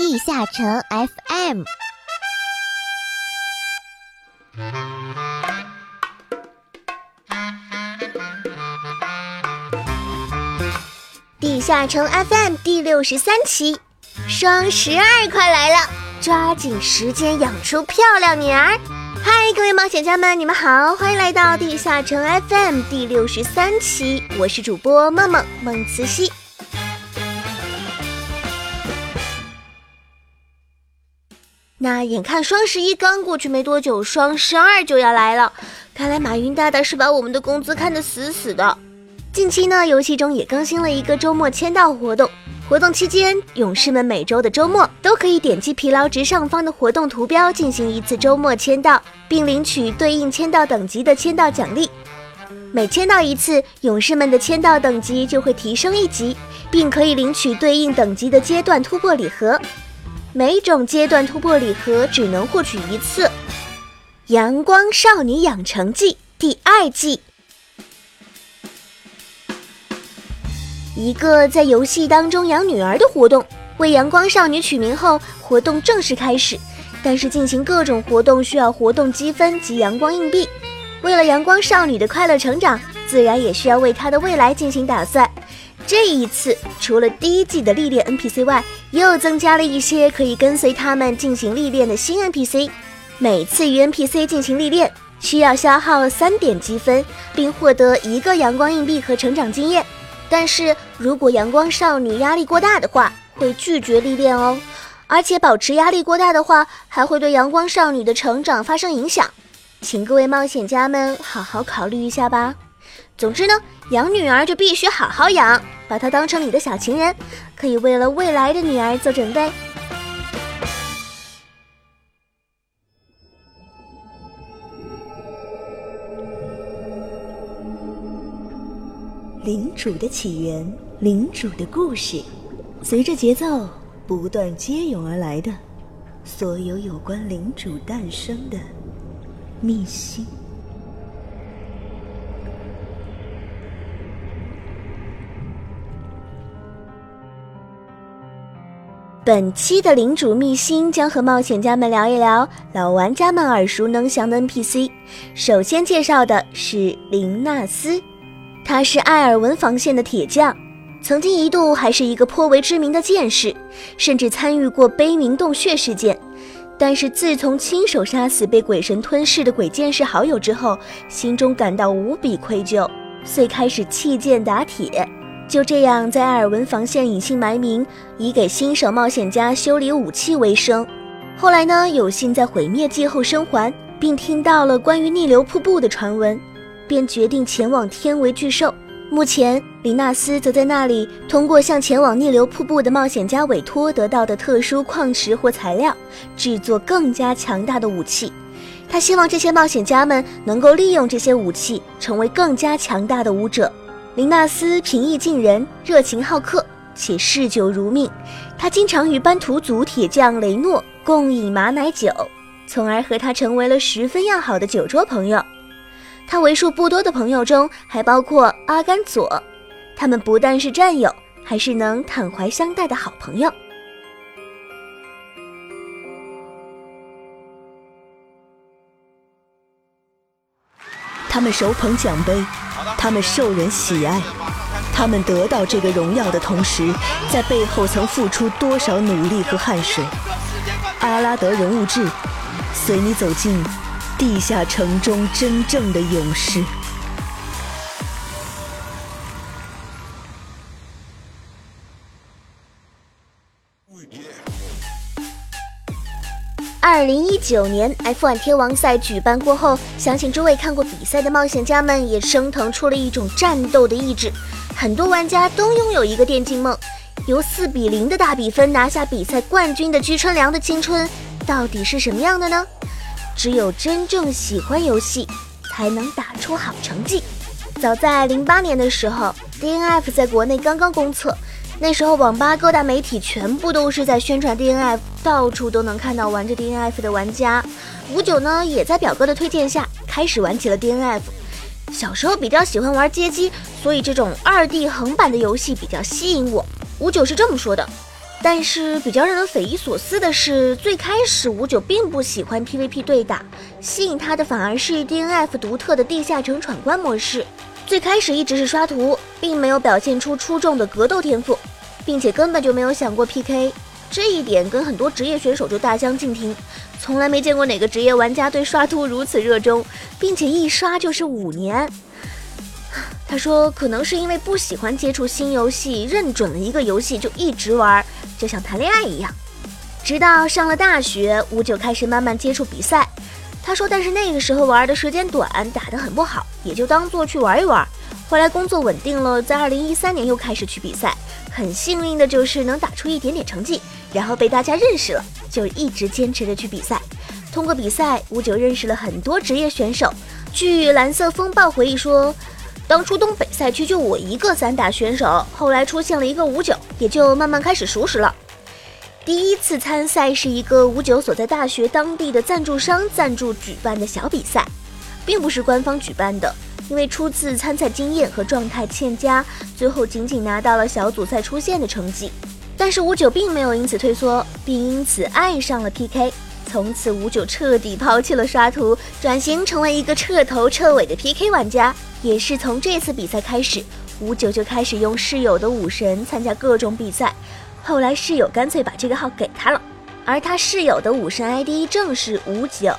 地下城 FM。地下城 FM 第六十三期，双十二快来了，抓紧时间养出漂亮女儿！嗨，各位冒险家们，你们好，欢迎来到地下城 FM 第六十三期，我是主播梦梦梦慈溪。那眼看双十一刚过去没多久，双十二就要来了，看来马云大大是把我们的工资看得死死的。近期呢，游戏中也更新了一个周末签到活动。活动期间，勇士们每周的周末都可以点击疲劳值上方的活动图标进行一次周末签到，并领取对应签到等级的签到奖励。每签到一次，勇士们的签到等级就会提升一级，并可以领取对应等级的阶段突破礼盒。每种阶段突破礼盒只能获取一次。《阳光少女养成记》第二季。一个在游戏当中养女儿的活动，为阳光少女取名后，活动正式开始。但是进行各种活动需要活动积分及阳光硬币，为了阳光少女的快乐成长，自然也需要为她的未来进行打算。这一次，除了第一季的历练 NPC 外，又增加了一些可以跟随他们进行历练的新 NPC。每次与 NPC 进行历练，需要消耗三点积分，并获得一个阳光硬币和成长经验。但是如果阳光少女压力过大的话，会拒绝历练哦。而且保持压力过大的话，还会对阳光少女的成长发生影响，请各位冒险家们好好考虑一下吧。总之呢，养女儿就必须好好养，把她当成你的小情人，可以为了未来的女儿做准备。领主的起源，领主的故事，随着节奏不断接涌而来的，所有有关领主诞生的秘辛。本期的领主秘辛将和冒险家们聊一聊老玩家们耳熟能详的 NPC。首先介绍的是林纳斯。他是艾尔文防线的铁匠，曾经一度还是一个颇为知名的剑士，甚至参与过悲鸣洞穴事件。但是自从亲手杀死被鬼神吞噬的鬼剑士好友之后，心中感到无比愧疚，遂开始弃剑打铁。就这样，在艾尔文防线隐姓埋名，以给新手冒险家修理武器为生。后来呢，有幸在毁灭季后生还，并听到了关于逆流瀑布的传闻。便决定前往天为巨兽。目前，李纳斯则在那里通过向前往逆流瀑布的冒险家委托得到的特殊矿石或材料，制作更加强大的武器。他希望这些冒险家们能够利用这些武器，成为更加强大的武者。林纳斯平易近人，热情好客，且嗜酒如命。他经常与班图族铁匠雷诺共饮马奶酒，从而和他成为了十分要好的酒桌朋友。他为数不多的朋友中，还包括阿甘佐，他们不但是战友，还是能坦怀相待的好朋友。他们手捧奖杯，他们受人喜爱，他们得到这个荣耀的同时，在背后曾付出多少努力和汗水？阿拉德人物志，随你走进。地下城中真正的勇士。二零一九年 F1 天王赛举办过后，相信诸位看过比赛的冒险家们也升腾出了一种战斗的意志。很多玩家都拥有一个电竞梦，由四比零的大比分拿下比赛冠军的居春良的青春，到底是什么样的呢？只有真正喜欢游戏，才能打出好成绩。早在零八年的时候，DNF 在国内刚刚公测，那时候网吧各大媒体全部都是在宣传 DNF，到处都能看到玩着 DNF 的玩家。五九呢，也在表哥的推荐下开始玩起了 DNF。小时候比较喜欢玩街机，所以这种二 D 横版的游戏比较吸引我。五九是这么说的但是比较让人匪夷所思的是，最开始五九并不喜欢 PVP 对打，吸引他的反而是 DNF 独特的地下城闯关模式。最开始一直是刷图，并没有表现出出众的格斗天赋，并且根本就没有想过 PK。这一点跟很多职业选手就大相径庭，从来没见过哪个职业玩家对刷图如此热衷，并且一刷就是五年。他说：“可能是因为不喜欢接触新游戏，认准了一个游戏就一直玩，就像谈恋爱一样。直到上了大学，五九开始慢慢接触比赛。他说，但是那个时候玩的时间短，打得很不好，也就当做去玩一玩。后来工作稳定了，在二零一三年又开始去比赛。很幸运的就是能打出一点点成绩，然后被大家认识了，就一直坚持着去比赛。通过比赛，五九认识了很多职业选手。据蓝色风暴回忆说。”当初东北赛区就我一个散打选手，后来出现了一个五九，也就慢慢开始熟识了。第一次参赛是一个五九所在大学当地的赞助商赞助举办的小比赛，并不是官方举办的。因为初次参赛经验和状态欠佳，最后仅仅拿到了小组赛出线的成绩。但是五九并没有因此退缩，并因此爱上了 PK。从此五九彻底抛弃了刷图，转型成为一个彻头彻尾的 PK 玩家。也是从这次比赛开始，五九就开始用室友的武神参加各种比赛。后来室友干脆把这个号给他了，而他室友的武神 ID 正是五九，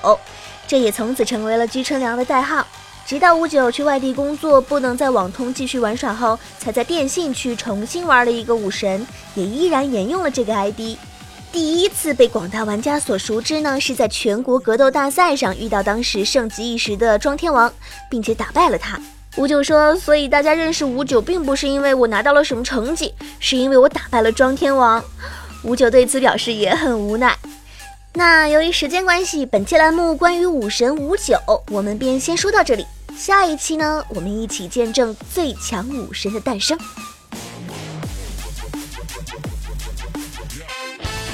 这也从此成为了居春良的代号。直到五九去外地工作，不能在网通继续玩耍后，才在电信区重新玩了一个武神，也依然沿用了这个 ID。第一次被广大玩家所熟知呢，是在全国格斗大赛上遇到当时盛极一时的庄天王，并且打败了他。五九说：“所以大家认识五九，并不是因为我拿到了什么成绩，是因为我打败了庄天王。”五九对此表示也很无奈。那由于时间关系，本期栏目关于武神五九，我们便先说到这里。下一期呢，我们一起见证最强武神的诞生。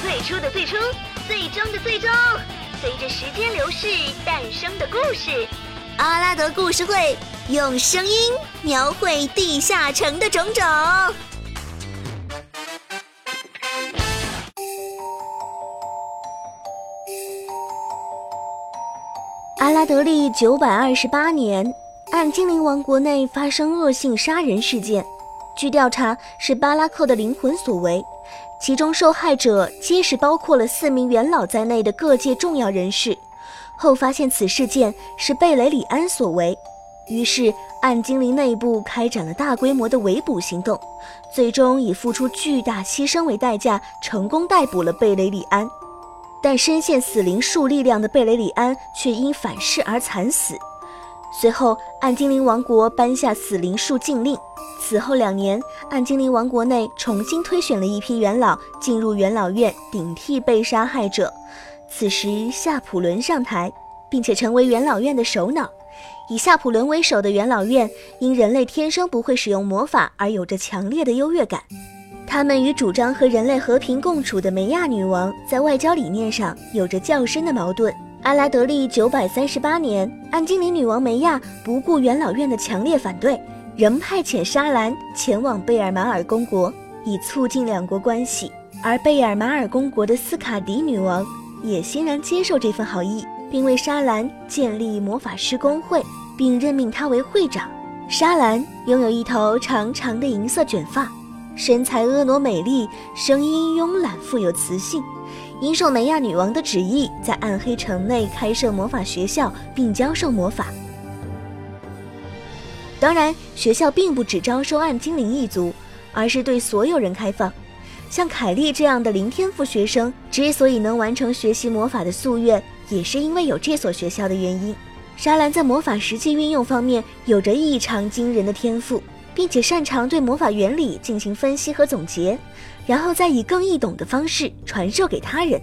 最初的最初，最终的最终，随着时间流逝诞生的故事。阿拉德故事会用声音描绘地下城的种种。阿拉德利九百二十八年，暗精灵王国内发生恶性杀人事件，据调查是巴拉克的灵魂所为。其中受害者皆是包括了四名元老在内的各界重要人士。后发现此事件是贝雷里安所为，于是暗精灵内部开展了大规模的围捕行动，最终以付出巨大牺牲为代价，成功逮捕了贝雷里安。但深陷死灵术力量的贝雷里安却因反噬而惨死。随后，暗精灵王国颁下死灵术禁令。此后两年，暗精灵王国内重新推选了一批元老进入元老院顶替被杀害者。此时，夏普伦上台，并且成为元老院的首脑。以夏普伦为首的元老院，因人类天生不会使用魔法而有着强烈的优越感。他们与主张和人类和平共处的梅亚女王在外交理念上有着较深的矛盾。阿拉德利九百三十八年，暗精灵女王梅亚不顾元老院的强烈反对。仍派遣沙兰前往贝尔马尔公国，以促进两国关系。而贝尔马尔公国的斯卡迪女王也欣然接受这份好意，并为沙兰建立魔法师公会，并任命他为会长。沙兰拥有一头长长的银色卷发，身材婀娜美丽，声音慵懒富有磁性。因受梅亚女王的旨意，在暗黑城内开设魔法学校，并教授魔法。当然，学校并不只招收暗精灵一族，而是对所有人开放。像凯莉这样的零天赋学生，之所以能完成学习魔法的夙愿，也是因为有这所学校的原因。莎兰在魔法实际运用方面有着异常惊人的天赋，并且擅长对魔法原理进行分析和总结，然后再以更易懂的方式传授给他人。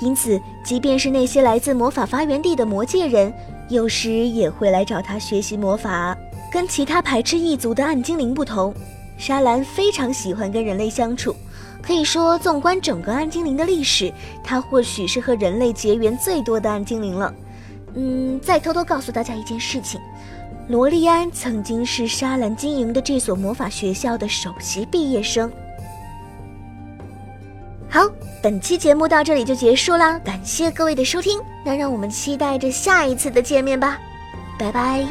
因此，即便是那些来自魔法发源地的魔界人，有时也会来找他学习魔法。跟其他排斥异族的暗精灵不同，莎兰非常喜欢跟人类相处。可以说，纵观整个暗精灵的历史，他或许是和人类结缘最多的暗精灵了。嗯，再偷偷告诉大家一件事情：罗莉安曾经是沙兰经营的这所魔法学校的首席毕业生。好，本期节目到这里就结束啦，感谢各位的收听，那让我们期待着下一次的见面吧，拜拜。